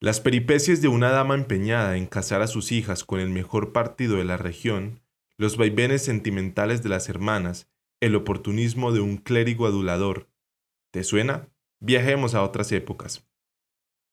Las peripecias de una dama empeñada en casar a sus hijas con el mejor partido de la región, los vaivenes sentimentales de las hermanas, el oportunismo de un clérigo adulador. ¿Te suena? Viajemos a otras épocas.